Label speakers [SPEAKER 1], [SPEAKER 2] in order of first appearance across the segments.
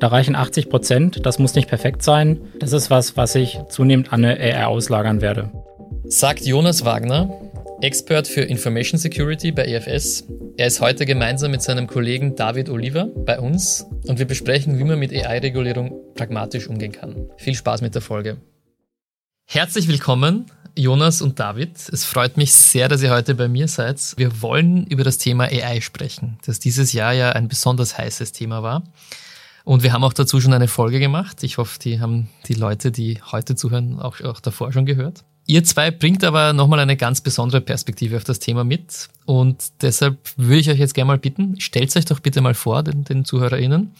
[SPEAKER 1] Da reichen 80 Prozent, das muss nicht perfekt sein. Das ist was, was ich zunehmend an eine AI auslagern werde.
[SPEAKER 2] Sagt Jonas Wagner, Expert für Information Security bei EFS. Er ist heute gemeinsam mit seinem Kollegen David Oliver bei uns und wir besprechen, wie man mit AI-Regulierung pragmatisch umgehen kann. Viel Spaß mit der Folge. Herzlich willkommen, Jonas und David. Es freut mich sehr, dass ihr heute bei mir seid. Wir wollen über das Thema AI sprechen, das dieses Jahr ja ein besonders heißes Thema war. Und wir haben auch dazu schon eine Folge gemacht. Ich hoffe, die haben die Leute, die heute zuhören, auch, auch davor schon gehört. Ihr zwei bringt aber nochmal eine ganz besondere Perspektive auf das Thema mit. Und deshalb würde ich euch jetzt gerne mal bitten, stellt euch doch bitte mal vor, den, den ZuhörerInnen,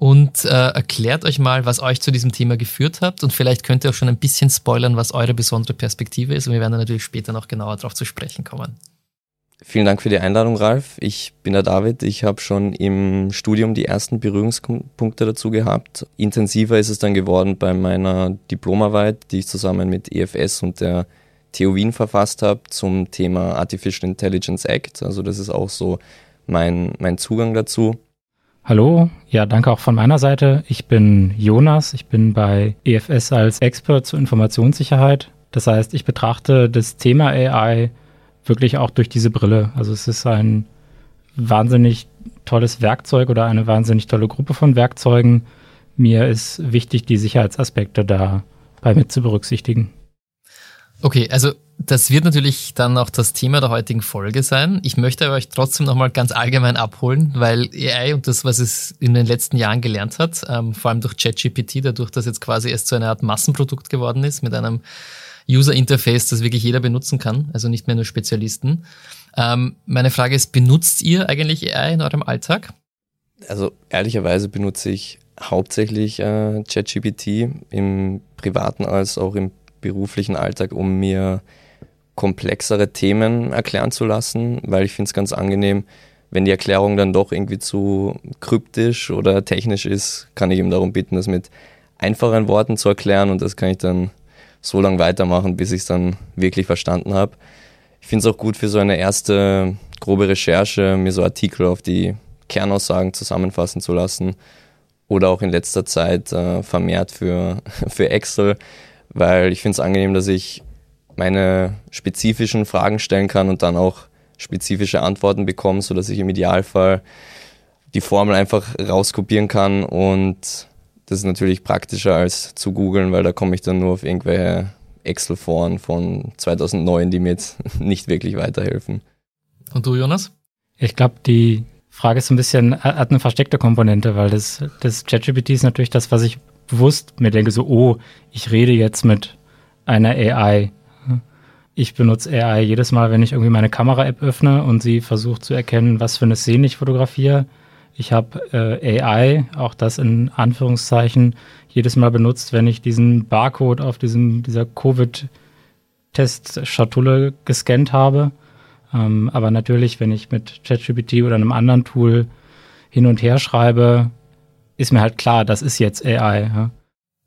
[SPEAKER 2] und äh, erklärt euch mal, was euch zu diesem Thema geführt habt. Und vielleicht könnt ihr auch schon ein bisschen spoilern, was eure besondere Perspektive ist. Und wir werden dann natürlich später noch genauer darauf zu sprechen kommen.
[SPEAKER 3] Vielen Dank für die Einladung, Ralf. Ich bin der David. Ich habe schon im Studium die ersten Berührungspunkte dazu gehabt. Intensiver ist es dann geworden bei meiner Diplomarbeit, die ich zusammen mit EFS und der TU Wien verfasst habe zum Thema Artificial Intelligence Act. Also das ist auch so mein, mein Zugang dazu.
[SPEAKER 1] Hallo, ja, danke auch von meiner Seite. Ich bin Jonas. Ich bin bei EFS als Expert zur Informationssicherheit. Das heißt, ich betrachte das Thema AI wirklich auch durch diese Brille. Also es ist ein wahnsinnig tolles Werkzeug oder eine wahnsinnig tolle Gruppe von Werkzeugen. Mir ist wichtig, die Sicherheitsaspekte dabei mit zu berücksichtigen.
[SPEAKER 2] Okay, also das wird natürlich dann auch das Thema der heutigen Folge sein. Ich möchte euch trotzdem nochmal ganz allgemein abholen, weil AI und das, was es in den letzten Jahren gelernt hat, ähm, vor allem durch ChatGPT, dadurch, dass jetzt quasi erst so eine Art Massenprodukt geworden ist mit einem User Interface, das wirklich jeder benutzen kann, also nicht mehr nur Spezialisten. Ähm, meine Frage ist, benutzt ihr eigentlich AI in eurem Alltag?
[SPEAKER 3] Also ehrlicherweise benutze ich hauptsächlich äh, ChatGPT im privaten als auch im beruflichen Alltag, um mir komplexere Themen erklären zu lassen, weil ich finde es ganz angenehm, wenn die Erklärung dann doch irgendwie zu kryptisch oder technisch ist, kann ich ihm darum bitten, das mit einfachen Worten zu erklären und das kann ich dann so lange weitermachen, bis ich es dann wirklich verstanden habe. Ich finde es auch gut für so eine erste grobe Recherche, mir so Artikel auf die Kernaussagen zusammenfassen zu lassen oder auch in letzter Zeit äh, vermehrt für, für Excel, weil ich finde es angenehm, dass ich meine spezifischen Fragen stellen kann und dann auch spezifische Antworten bekomme, sodass ich im Idealfall die Formel einfach rauskopieren kann und das ist natürlich praktischer als zu googeln, weil da komme ich dann nur auf irgendwelche Excel-Foren von 2009, die mir jetzt nicht wirklich weiterhelfen.
[SPEAKER 2] Und du, Jonas?
[SPEAKER 1] Ich glaube, die Frage ist ein bisschen, hat eine versteckte Komponente, weil das, das ChatGPT ist natürlich das, was ich bewusst mir denke, so, oh, ich rede jetzt mit einer AI. Ich benutze AI jedes Mal, wenn ich irgendwie meine Kamera-App öffne und sie versucht zu erkennen, was für eine Szene ich fotografiere ich habe äh, AI, auch das in Anführungszeichen, jedes Mal benutzt, wenn ich diesen Barcode auf diesem, dieser Covid-Test-Schatulle gescannt habe. Ähm, aber natürlich, wenn ich mit ChatGPT oder einem anderen Tool hin und her schreibe, ist mir halt klar, das ist jetzt AI. Ja?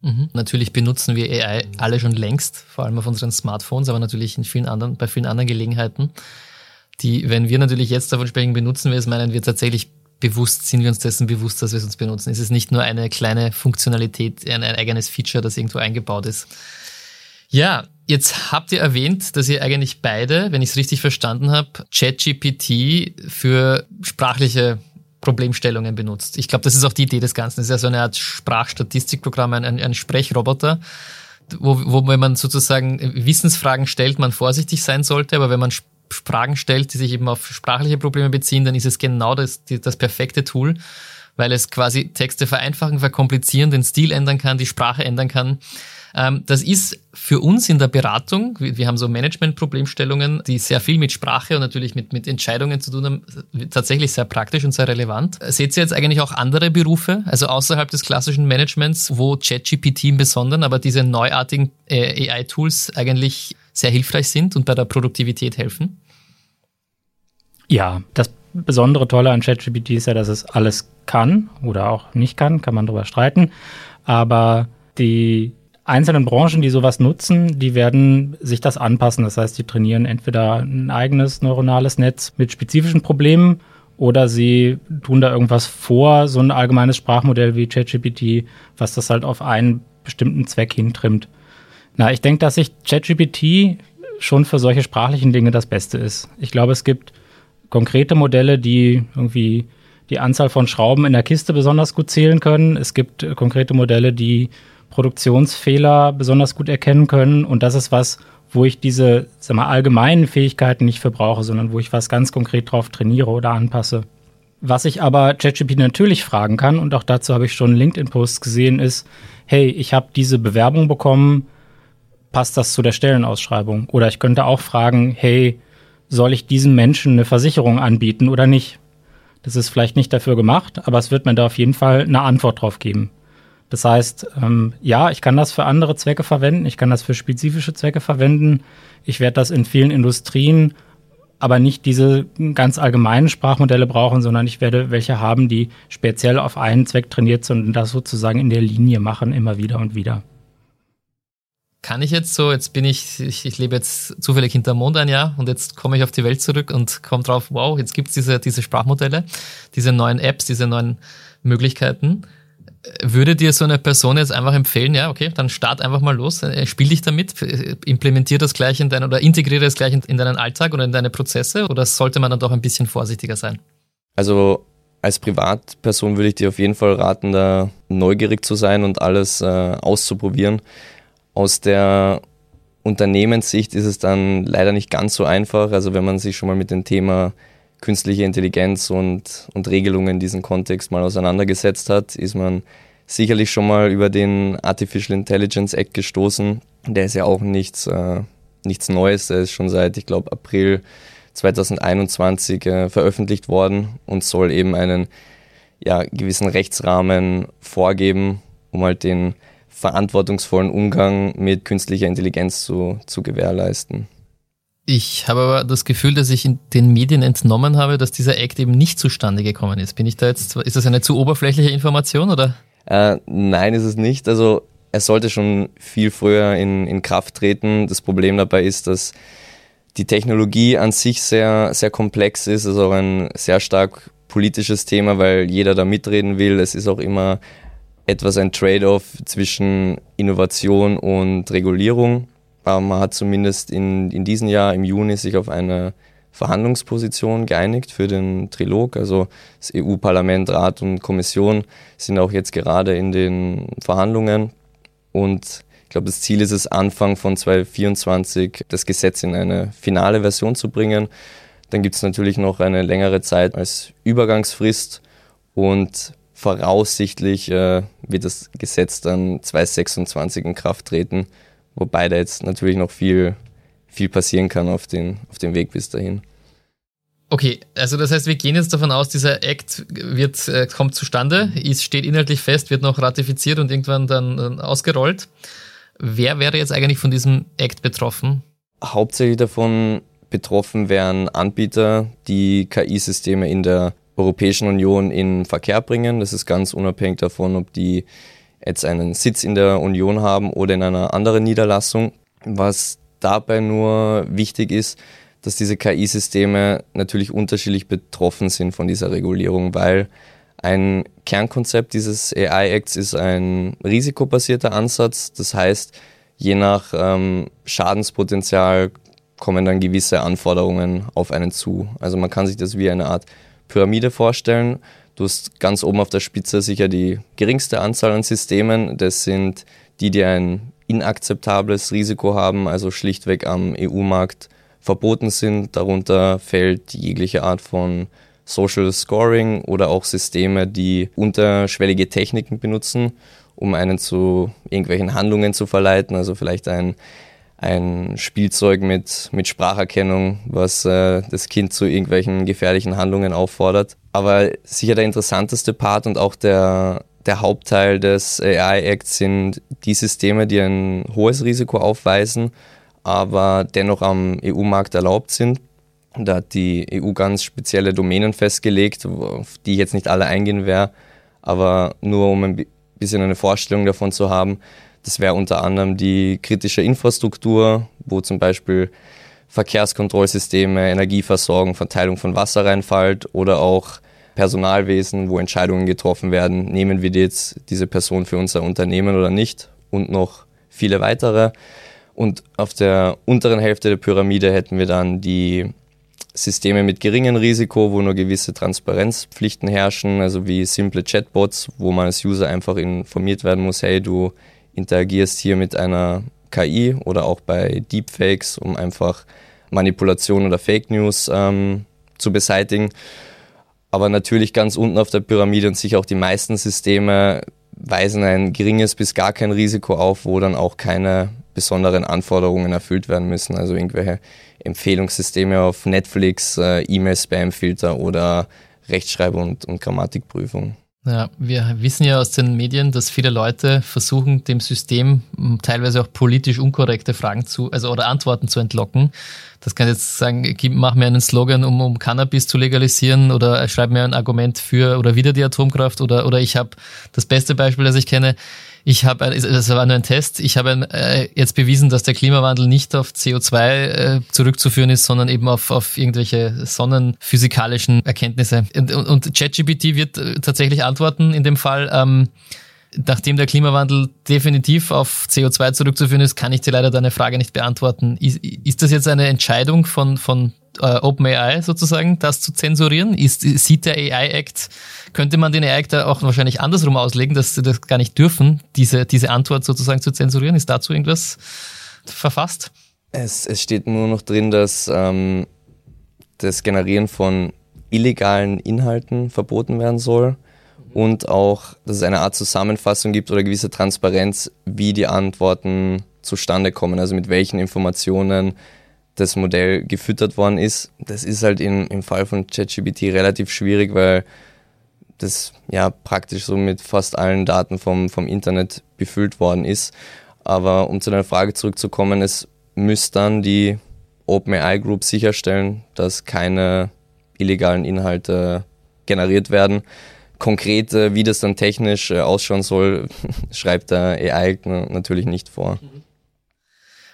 [SPEAKER 2] Mhm. Natürlich benutzen wir AI alle schon längst, vor allem auf unseren Smartphones, aber natürlich in vielen anderen, bei vielen anderen Gelegenheiten. Die, wenn wir natürlich jetzt davon sprechen, benutzen wir es, meinen wir tatsächlich bewusst, sind wir uns dessen bewusst, dass wir es uns benutzen. Es ist nicht nur eine kleine Funktionalität, ein, ein eigenes Feature, das irgendwo eingebaut ist. Ja, jetzt habt ihr erwähnt, dass ihr eigentlich beide, wenn ich es richtig verstanden habe, ChatGPT für sprachliche Problemstellungen benutzt. Ich glaube, das ist auch die Idee des Ganzen. Es ist ja so eine Art Sprachstatistikprogramm, ein, ein, Sprechroboter, wo, wo wenn man sozusagen Wissensfragen stellt, man vorsichtig sein sollte, aber wenn man Fragen stellt, die sich eben auf sprachliche Probleme beziehen, dann ist es genau das, das perfekte Tool, weil es quasi Texte vereinfachen, verkomplizieren, den Stil ändern kann, die Sprache ändern kann. Ähm, das ist für uns in der Beratung, wir haben so Management-Problemstellungen, die sehr viel mit Sprache und natürlich mit, mit Entscheidungen zu tun haben, tatsächlich sehr praktisch und sehr relevant. Seht ihr jetzt eigentlich auch andere Berufe, also außerhalb des klassischen Managements, wo ChatGPT im Besonderen, aber diese neuartigen äh, AI-Tools eigentlich sehr hilfreich sind und bei der Produktivität helfen?
[SPEAKER 1] Ja, das besondere Tolle an ChatGPT ist ja, dass es alles kann oder auch nicht kann, kann man darüber streiten. Aber die einzelnen Branchen, die sowas nutzen, die werden sich das anpassen. Das heißt, die trainieren entweder ein eigenes neuronales Netz mit spezifischen Problemen oder sie tun da irgendwas vor, so ein allgemeines Sprachmodell wie ChatGPT, was das halt auf einen bestimmten Zweck hintrimmt. Na, ich denke, dass sich ChatGPT schon für solche sprachlichen Dinge das Beste ist. Ich glaube, es gibt konkrete Modelle, die irgendwie die Anzahl von Schrauben in der Kiste besonders gut zählen können. Es gibt konkrete Modelle, die Produktionsfehler besonders gut erkennen können. Und das ist was, wo ich diese sag mal, allgemeinen Fähigkeiten nicht für brauche, sondern wo ich was ganz konkret drauf trainiere oder anpasse. Was ich aber ChatGPT natürlich fragen kann, und auch dazu habe ich schon LinkedIn-Posts gesehen, ist, hey, ich habe diese Bewerbung bekommen, passt das zu der Stellenausschreibung? Oder ich könnte auch fragen, hey, soll ich diesem Menschen eine Versicherung anbieten oder nicht? Das ist vielleicht nicht dafür gemacht, aber es wird mir da auf jeden Fall eine Antwort drauf geben. Das heißt, ähm, ja, ich kann das für andere Zwecke verwenden, ich kann das für spezifische Zwecke verwenden. Ich werde das in vielen Industrien, aber nicht diese ganz allgemeinen Sprachmodelle brauchen, sondern ich werde welche haben, die speziell auf einen Zweck trainiert sind und das sozusagen in der Linie machen, immer wieder und wieder.
[SPEAKER 2] Kann ich jetzt so, jetzt bin ich, ich, ich lebe jetzt zufällig hinterm Mond ein Jahr und jetzt komme ich auf die Welt zurück und komme drauf, wow, jetzt gibt's diese, diese Sprachmodelle, diese neuen Apps, diese neuen Möglichkeiten würde dir so eine Person jetzt einfach empfehlen, ja, okay, dann start einfach mal los, äh, spiel dich damit, implementier das gleich in deinen oder integriere das gleich in deinen Alltag oder in deine Prozesse oder sollte man dann doch ein bisschen vorsichtiger sein?
[SPEAKER 3] Also als Privatperson würde ich dir auf jeden Fall raten, da neugierig zu sein und alles äh, auszuprobieren. Aus der Unternehmenssicht ist es dann leider nicht ganz so einfach. Also wenn man sich schon mal mit dem Thema künstliche Intelligenz und, und Regelungen in diesem Kontext mal auseinandergesetzt hat, ist man sicherlich schon mal über den Artificial Intelligence Act gestoßen. Der ist ja auch nichts, äh, nichts Neues, der ist schon seit, ich glaube, April 2021 äh, veröffentlicht worden und soll eben einen ja, gewissen Rechtsrahmen vorgeben, um halt den verantwortungsvollen Umgang mit künstlicher Intelligenz zu, zu gewährleisten.
[SPEAKER 2] Ich habe aber das Gefühl, dass ich in den Medien entnommen habe, dass dieser Act eben nicht zustande gekommen ist. Bin ich da jetzt, ist das eine zu oberflächliche Information oder?
[SPEAKER 3] Äh, nein, ist es nicht. Also er sollte schon viel früher in, in Kraft treten. Das Problem dabei ist, dass die Technologie an sich sehr, sehr komplex ist. Es ist auch ein sehr stark politisches Thema, weil jeder da mitreden will. Es ist auch immer etwas ein Trade-off zwischen Innovation und Regulierung. Aber man hat zumindest in, in diesem Jahr im Juni sich auf eine Verhandlungsposition geeinigt für den Trilog. Also das EU-Parlament, Rat und Kommission sind auch jetzt gerade in den Verhandlungen. Und ich glaube, das Ziel ist es, Anfang von 2024 das Gesetz in eine finale Version zu bringen. Dann gibt es natürlich noch eine längere Zeit als Übergangsfrist und voraussichtlich äh, wird das Gesetz dann 2026 in Kraft treten. Wobei da jetzt natürlich noch viel, viel passieren kann auf den, auf dem Weg bis dahin.
[SPEAKER 2] Okay, also das heißt, wir gehen jetzt davon aus, dieser Act wird, äh, kommt zustande, ist, steht inhaltlich fest, wird noch ratifiziert und irgendwann dann äh, ausgerollt. Wer wäre jetzt eigentlich von diesem Act betroffen?
[SPEAKER 3] Hauptsächlich davon betroffen wären Anbieter, die KI-Systeme in der Europäischen Union in Verkehr bringen. Das ist ganz unabhängig davon, ob die jetzt einen Sitz in der Union haben oder in einer anderen Niederlassung. Was dabei nur wichtig ist, dass diese KI-Systeme natürlich unterschiedlich betroffen sind von dieser Regulierung, weil ein Kernkonzept dieses AI-Acts ist ein risikobasierter Ansatz. Das heißt, je nach ähm, Schadenspotenzial kommen dann gewisse Anforderungen auf einen zu. Also man kann sich das wie eine Art Pyramide vorstellen Du hast ganz oben auf der Spitze sicher die geringste Anzahl an Systemen. Das sind die, die ein inakzeptables Risiko haben, also schlichtweg am EU-Markt verboten sind. Darunter fällt jegliche Art von Social Scoring oder auch Systeme, die unterschwellige Techniken benutzen, um einen zu irgendwelchen Handlungen zu verleiten. Also vielleicht ein ein Spielzeug mit, mit Spracherkennung, was äh, das Kind zu irgendwelchen gefährlichen Handlungen auffordert. Aber sicher der interessanteste Part und auch der, der Hauptteil des AI-Acts sind die Systeme, die ein hohes Risiko aufweisen, aber dennoch am EU-Markt erlaubt sind. Da hat die EU ganz spezielle Domänen festgelegt, auf die ich jetzt nicht alle eingehen werde, aber nur um ein bisschen eine Vorstellung davon zu haben. Das wäre unter anderem die kritische Infrastruktur, wo zum Beispiel Verkehrskontrollsysteme, Energieversorgung, Verteilung von Wasser reinfällt oder auch Personalwesen, wo Entscheidungen getroffen werden, nehmen wir jetzt diese Person für unser Unternehmen oder nicht und noch viele weitere. Und auf der unteren Hälfte der Pyramide hätten wir dann die Systeme mit geringem Risiko, wo nur gewisse Transparenzpflichten herrschen, also wie simple Chatbots, wo man als User einfach informiert werden muss, hey, du interagierst hier mit einer KI oder auch bei Deepfakes, um einfach Manipulation oder Fake News ähm, zu beseitigen. Aber natürlich ganz unten auf der Pyramide und sicher auch die meisten Systeme weisen ein geringes bis gar kein Risiko auf, wo dann auch keine besonderen Anforderungen erfüllt werden müssen. Also irgendwelche Empfehlungssysteme auf Netflix, äh, E-Mail-Spam-Filter oder Rechtschreib- und, und Grammatikprüfung.
[SPEAKER 2] Ja, wir wissen ja aus den Medien, dass viele Leute versuchen, dem System teilweise auch politisch unkorrekte Fragen zu, also oder Antworten zu entlocken. Das kann jetzt sagen, mach mir einen Slogan, um, um Cannabis zu legalisieren oder schreib mir ein Argument für oder wieder die Atomkraft oder, oder ich habe das beste Beispiel, das ich kenne, ich habe, das war nur ein Test, ich habe äh, jetzt bewiesen, dass der Klimawandel nicht auf CO2 äh, zurückzuführen ist, sondern eben auf, auf irgendwelche sonnenphysikalischen Erkenntnisse. Und, und ChatGPT wird äh, tatsächlich antworten in dem Fall, ähm, nachdem der Klimawandel definitiv auf CO2 zurückzuführen ist, kann ich dir leider deine Frage nicht beantworten. Ist, ist das jetzt eine Entscheidung von, von äh, OpenAI sozusagen, das zu zensurieren? Ist, sieht der AI-Act, könnte man den AI-Act auch wahrscheinlich andersrum auslegen, dass sie das gar nicht dürfen, diese, diese Antwort sozusagen zu zensurieren? Ist dazu irgendwas verfasst?
[SPEAKER 3] Es, es steht nur noch drin, dass ähm, das Generieren von illegalen Inhalten verboten werden soll und auch, dass es eine Art Zusammenfassung gibt oder gewisse Transparenz, wie die Antworten zustande kommen, also mit welchen Informationen das Modell gefüttert worden ist. Das ist halt in, im Fall von ChatGPT relativ schwierig, weil das ja praktisch so mit fast allen Daten vom, vom Internet befüllt worden ist. Aber um zu deiner Frage zurückzukommen, es müsste dann die OpenAI Group sicherstellen, dass keine illegalen Inhalte generiert werden. Konkret, wie das dann technisch äh, ausschauen soll, schreibt der AI natürlich nicht vor.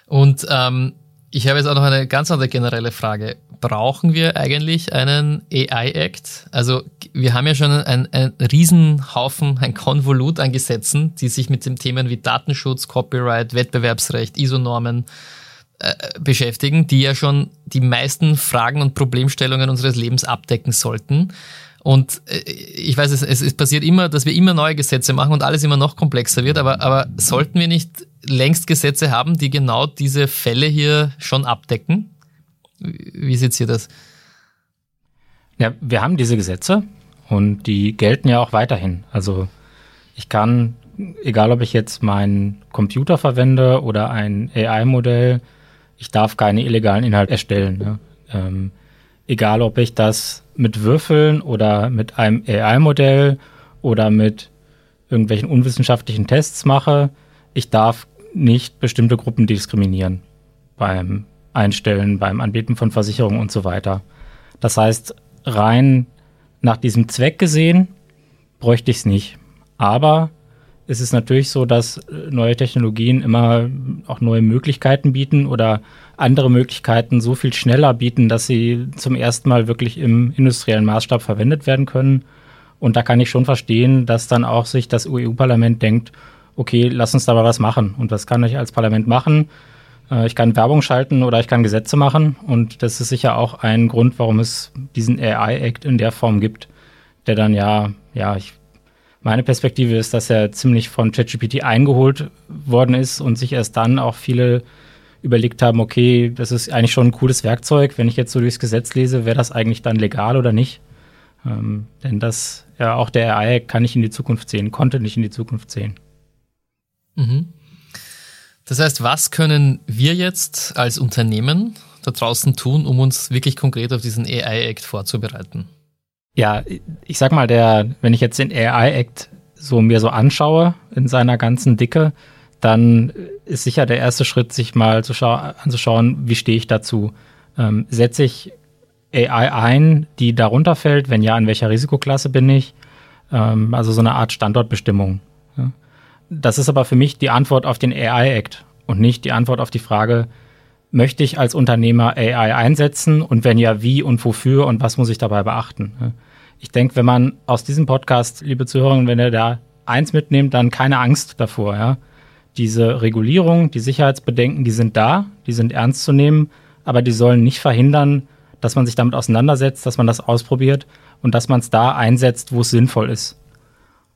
[SPEAKER 2] Und ähm, ich habe jetzt auch noch eine ganz andere generelle Frage. Brauchen wir eigentlich einen AI-Act? Also wir haben ja schon einen, einen Riesenhaufen, ein Konvolut an Gesetzen, die sich mit den Themen wie Datenschutz, Copyright, Wettbewerbsrecht, ISO-Normen äh, beschäftigen, die ja schon die meisten Fragen und Problemstellungen unseres Lebens abdecken sollten. Und äh, ich weiß, es, es, passiert immer, dass wir immer neue Gesetze machen und alles immer noch komplexer wird, aber, aber sollten wir nicht längst Gesetze haben, die genau diese Fälle hier schon abdecken? Wie seht ihr das?
[SPEAKER 1] Ja, wir haben diese Gesetze und die gelten ja auch weiterhin. Also ich kann, egal ob ich jetzt meinen Computer verwende oder ein AI-Modell, ich darf keine illegalen Inhalte erstellen. Ja. Ähm, egal ob ich das mit Würfeln oder mit einem AI-Modell oder mit irgendwelchen unwissenschaftlichen Tests mache, ich darf nicht bestimmte Gruppen diskriminieren beim Einstellen, beim Anbieten von Versicherungen und so weiter. Das heißt, rein nach diesem Zweck gesehen, bräuchte ich es nicht. Aber es ist natürlich so, dass neue Technologien immer auch neue Möglichkeiten bieten oder andere Möglichkeiten so viel schneller bieten, dass sie zum ersten Mal wirklich im industriellen Maßstab verwendet werden können. Und da kann ich schon verstehen, dass dann auch sich das EU-Parlament denkt, okay, lass uns da mal was machen. Und was kann ich als Parlament machen? Äh, ich kann Werbung schalten oder ich kann Gesetze machen. Und das ist sicher auch ein Grund, warum es diesen AI-Act in der Form gibt, der dann ja, ja, ich, meine Perspektive ist, dass er ziemlich von ChatGPT eingeholt worden ist und sich erst dann auch viele überlegt haben, okay, das ist eigentlich schon ein cooles Werkzeug. Wenn ich jetzt so durchs Gesetz lese, wäre das eigentlich dann legal oder nicht? Ähm, denn das, ja, auch der AI kann nicht in die Zukunft sehen, konnte nicht in die Zukunft sehen.
[SPEAKER 2] Mhm. Das heißt, was können wir jetzt als Unternehmen da draußen tun, um uns wirklich konkret auf diesen AI-Act vorzubereiten?
[SPEAKER 1] Ja, ich sag mal, der, wenn ich jetzt den AI-Act so mir so anschaue in seiner ganzen Dicke, dann ist sicher der erste Schritt, sich mal zu anzuschauen, wie stehe ich dazu. Ähm, setze ich AI ein, die darunter fällt? Wenn ja, in welcher Risikoklasse bin ich? Ähm, also so eine Art Standortbestimmung. Das ist aber für mich die Antwort auf den AI-Act und nicht die Antwort auf die Frage, möchte ich als Unternehmer AI einsetzen und wenn ja, wie und wofür und was muss ich dabei beachten? Ich denke, wenn man aus diesem Podcast, liebe Zuhörer, wenn ihr da eins mitnehmt, dann keine Angst davor, ja. Diese Regulierung, die Sicherheitsbedenken, die sind da, die sind ernst zu nehmen, aber die sollen nicht verhindern, dass man sich damit auseinandersetzt, dass man das ausprobiert und dass man es da einsetzt, wo es sinnvoll ist.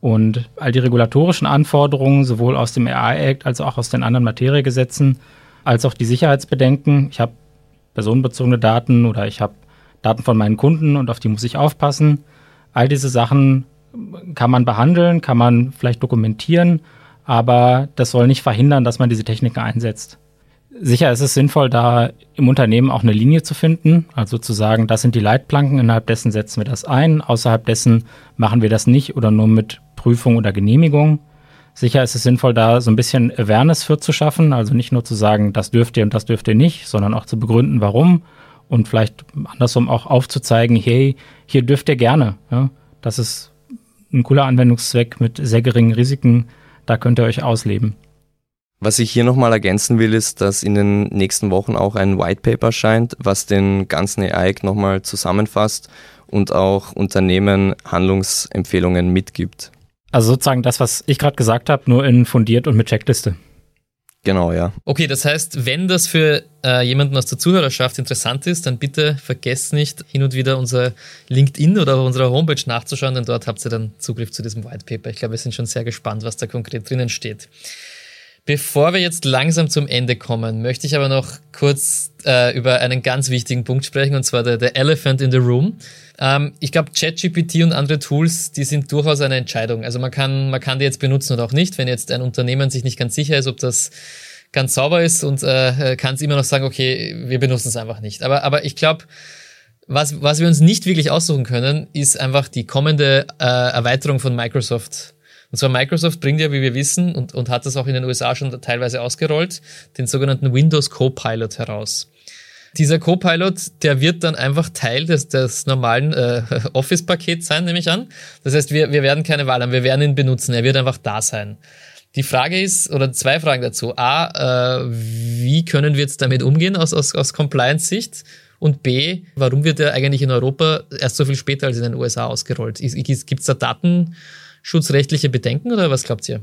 [SPEAKER 1] Und all die regulatorischen Anforderungen, sowohl aus dem AI Act als auch aus den anderen Materiegesetzen, als auch die Sicherheitsbedenken. Ich habe personenbezogene Daten oder ich habe Daten von meinen Kunden und auf die muss ich aufpassen. All diese Sachen kann man behandeln, kann man vielleicht dokumentieren, aber das soll nicht verhindern, dass man diese Techniken einsetzt. Sicher ist es sinnvoll, da im Unternehmen auch eine Linie zu finden, also zu sagen, das sind die Leitplanken, innerhalb dessen setzen wir das ein, außerhalb dessen machen wir das nicht oder nur mit Prüfung oder Genehmigung. Sicher ist es sinnvoll, da so ein bisschen Awareness für zu schaffen, also nicht nur zu sagen, das dürft ihr und das dürft ihr nicht, sondern auch zu begründen, warum und vielleicht andersrum auch aufzuzeigen, hey, hier dürft ihr gerne. Ja? Das ist ein cooler Anwendungszweck mit sehr geringen Risiken, da könnt ihr euch ausleben.
[SPEAKER 3] Was ich hier nochmal ergänzen will, ist, dass in den nächsten Wochen auch ein White Paper erscheint, was den ganzen AI nochmal zusammenfasst und auch Unternehmen Handlungsempfehlungen mitgibt.
[SPEAKER 1] Also sozusagen das, was ich gerade gesagt habe, nur in fundiert und mit Checkliste.
[SPEAKER 3] Genau, ja.
[SPEAKER 2] Okay, das heißt, wenn das für äh, jemanden aus der Zuhörerschaft interessant ist, dann bitte vergesst nicht, hin und wieder unser LinkedIn oder auf unserer Homepage nachzuschauen, denn dort habt ihr dann Zugriff zu diesem White Paper. Ich glaube, wir sind schon sehr gespannt, was da konkret drinnen steht. Bevor wir jetzt langsam zum Ende kommen, möchte ich aber noch kurz äh, über einen ganz wichtigen Punkt sprechen, und zwar der, der Elephant in the Room. Ähm, ich glaube, ChatGPT und andere Tools, die sind durchaus eine Entscheidung. Also man kann, man kann die jetzt benutzen oder auch nicht. Wenn jetzt ein Unternehmen sich nicht ganz sicher ist, ob das ganz sauber ist und äh, kann es immer noch sagen, okay, wir benutzen es einfach nicht. Aber, aber ich glaube, was, was wir uns nicht wirklich aussuchen können, ist einfach die kommende äh, Erweiterung von Microsoft und zwar Microsoft bringt ja, wie wir wissen, und, und hat das auch in den USA schon teilweise ausgerollt, den sogenannten Windows Copilot heraus. Dieser Copilot, der wird dann einfach Teil des, des normalen äh, Office-Pakets sein, nehme ich an. Das heißt, wir, wir werden keine Wahl haben, wir werden ihn benutzen, er wird einfach da sein. Die Frage ist, oder zwei Fragen dazu. A, äh, wie können wir jetzt damit umgehen aus, aus, aus Compliance-Sicht? Und B, warum wird er eigentlich in Europa erst so viel später als in den USA ausgerollt? Gibt es da Daten, schutzrechtliche Bedenken oder was glaubt ihr?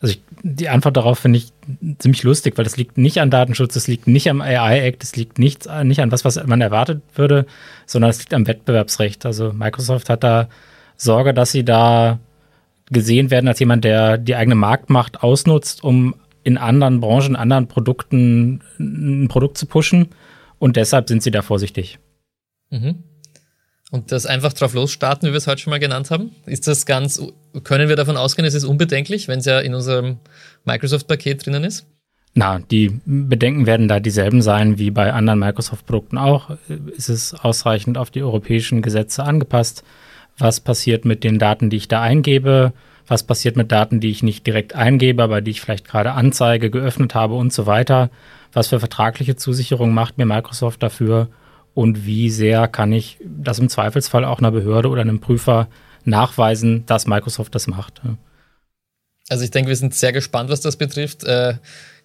[SPEAKER 1] Also ich, die Antwort darauf finde ich ziemlich lustig, weil das liegt nicht an Datenschutz, das liegt nicht am AI-Act, das liegt nicht, nicht an was, was man erwartet würde, sondern es liegt am Wettbewerbsrecht. Also Microsoft hat da Sorge, dass sie da gesehen werden als jemand, der die eigene Marktmacht ausnutzt, um in anderen Branchen, anderen Produkten ein Produkt zu pushen. Und deshalb sind sie da vorsichtig.
[SPEAKER 2] Mhm. Und das einfach drauf losstarten, wie wir es heute schon mal genannt haben, ist das ganz, können wir davon ausgehen, es ist unbedenklich, wenn es ja in unserem Microsoft-Paket drinnen ist?
[SPEAKER 1] Na, die Bedenken werden da dieselben sein wie bei anderen Microsoft-Produkten auch. Ist es ausreichend auf die europäischen Gesetze angepasst? Was passiert mit den Daten, die ich da eingebe? Was passiert mit Daten, die ich nicht direkt eingebe, aber die ich vielleicht gerade anzeige, geöffnet habe und so weiter? Was für vertragliche Zusicherungen macht mir Microsoft dafür? Und wie sehr kann ich das im Zweifelsfall auch einer Behörde oder einem Prüfer nachweisen, dass Microsoft das macht.
[SPEAKER 2] Also ich denke, wir sind sehr gespannt, was das betrifft. Äh,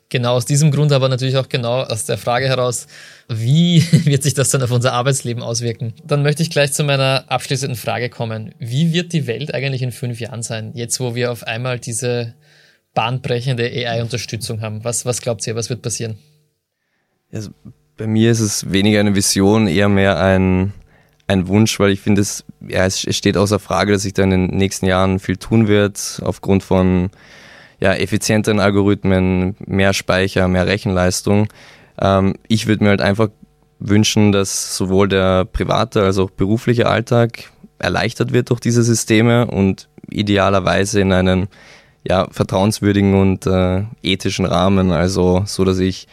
[SPEAKER 2] genau aus diesem Grund, aber natürlich auch genau aus der Frage heraus, wie wird sich das dann auf unser Arbeitsleben auswirken? Dann möchte ich gleich zu meiner abschließenden Frage kommen. Wie wird die Welt eigentlich in fünf Jahren sein, jetzt wo wir auf einmal diese bahnbrechende AI-Unterstützung haben? Was, was glaubt ihr, was wird passieren?
[SPEAKER 3] Also bei mir ist es weniger eine Vision, eher mehr ein, ein Wunsch, weil ich finde, es, ja, es steht außer Frage, dass sich da in den nächsten Jahren viel tun wird, aufgrund von ja, effizienteren Algorithmen, mehr Speicher, mehr Rechenleistung. Ähm, ich würde mir halt einfach wünschen, dass sowohl der private als auch berufliche Alltag erleichtert wird durch diese Systeme und idealerweise in einen ja, vertrauenswürdigen und äh, ethischen Rahmen, also so, dass ich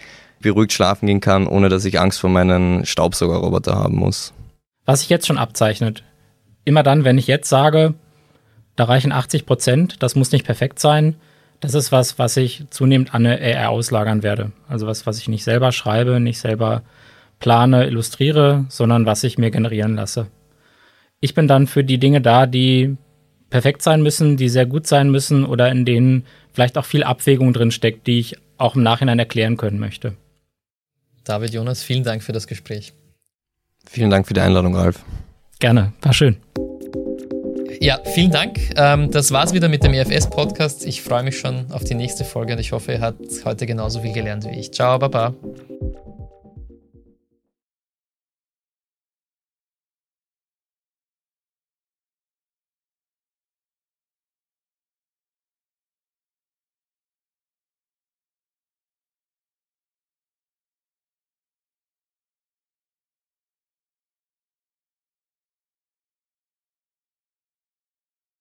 [SPEAKER 3] beruhigt schlafen gehen kann, ohne dass ich Angst vor meinen Staubsaugerroboter haben muss.
[SPEAKER 1] Was sich jetzt schon abzeichnet. Immer dann, wenn ich jetzt sage, da reichen 80 Prozent, das muss nicht perfekt sein, das ist was, was ich zunehmend an eine AI auslagern werde. Also was, was ich nicht selber schreibe, nicht selber plane, illustriere, sondern was ich mir generieren lasse. Ich bin dann für die Dinge da, die perfekt sein müssen, die sehr gut sein müssen oder in denen vielleicht auch viel Abwägung drin steckt, die ich auch im Nachhinein erklären können möchte.
[SPEAKER 2] David, Jonas, vielen Dank für das Gespräch.
[SPEAKER 3] Vielen Dank für die Einladung, Ralf.
[SPEAKER 1] Gerne, war schön.
[SPEAKER 2] Ja, vielen Dank. Ähm, das war's wieder mit dem EFS-Podcast. Ich freue mich schon auf die nächste Folge und ich hoffe, ihr habt heute genauso viel gelernt wie ich. Ciao, Baba.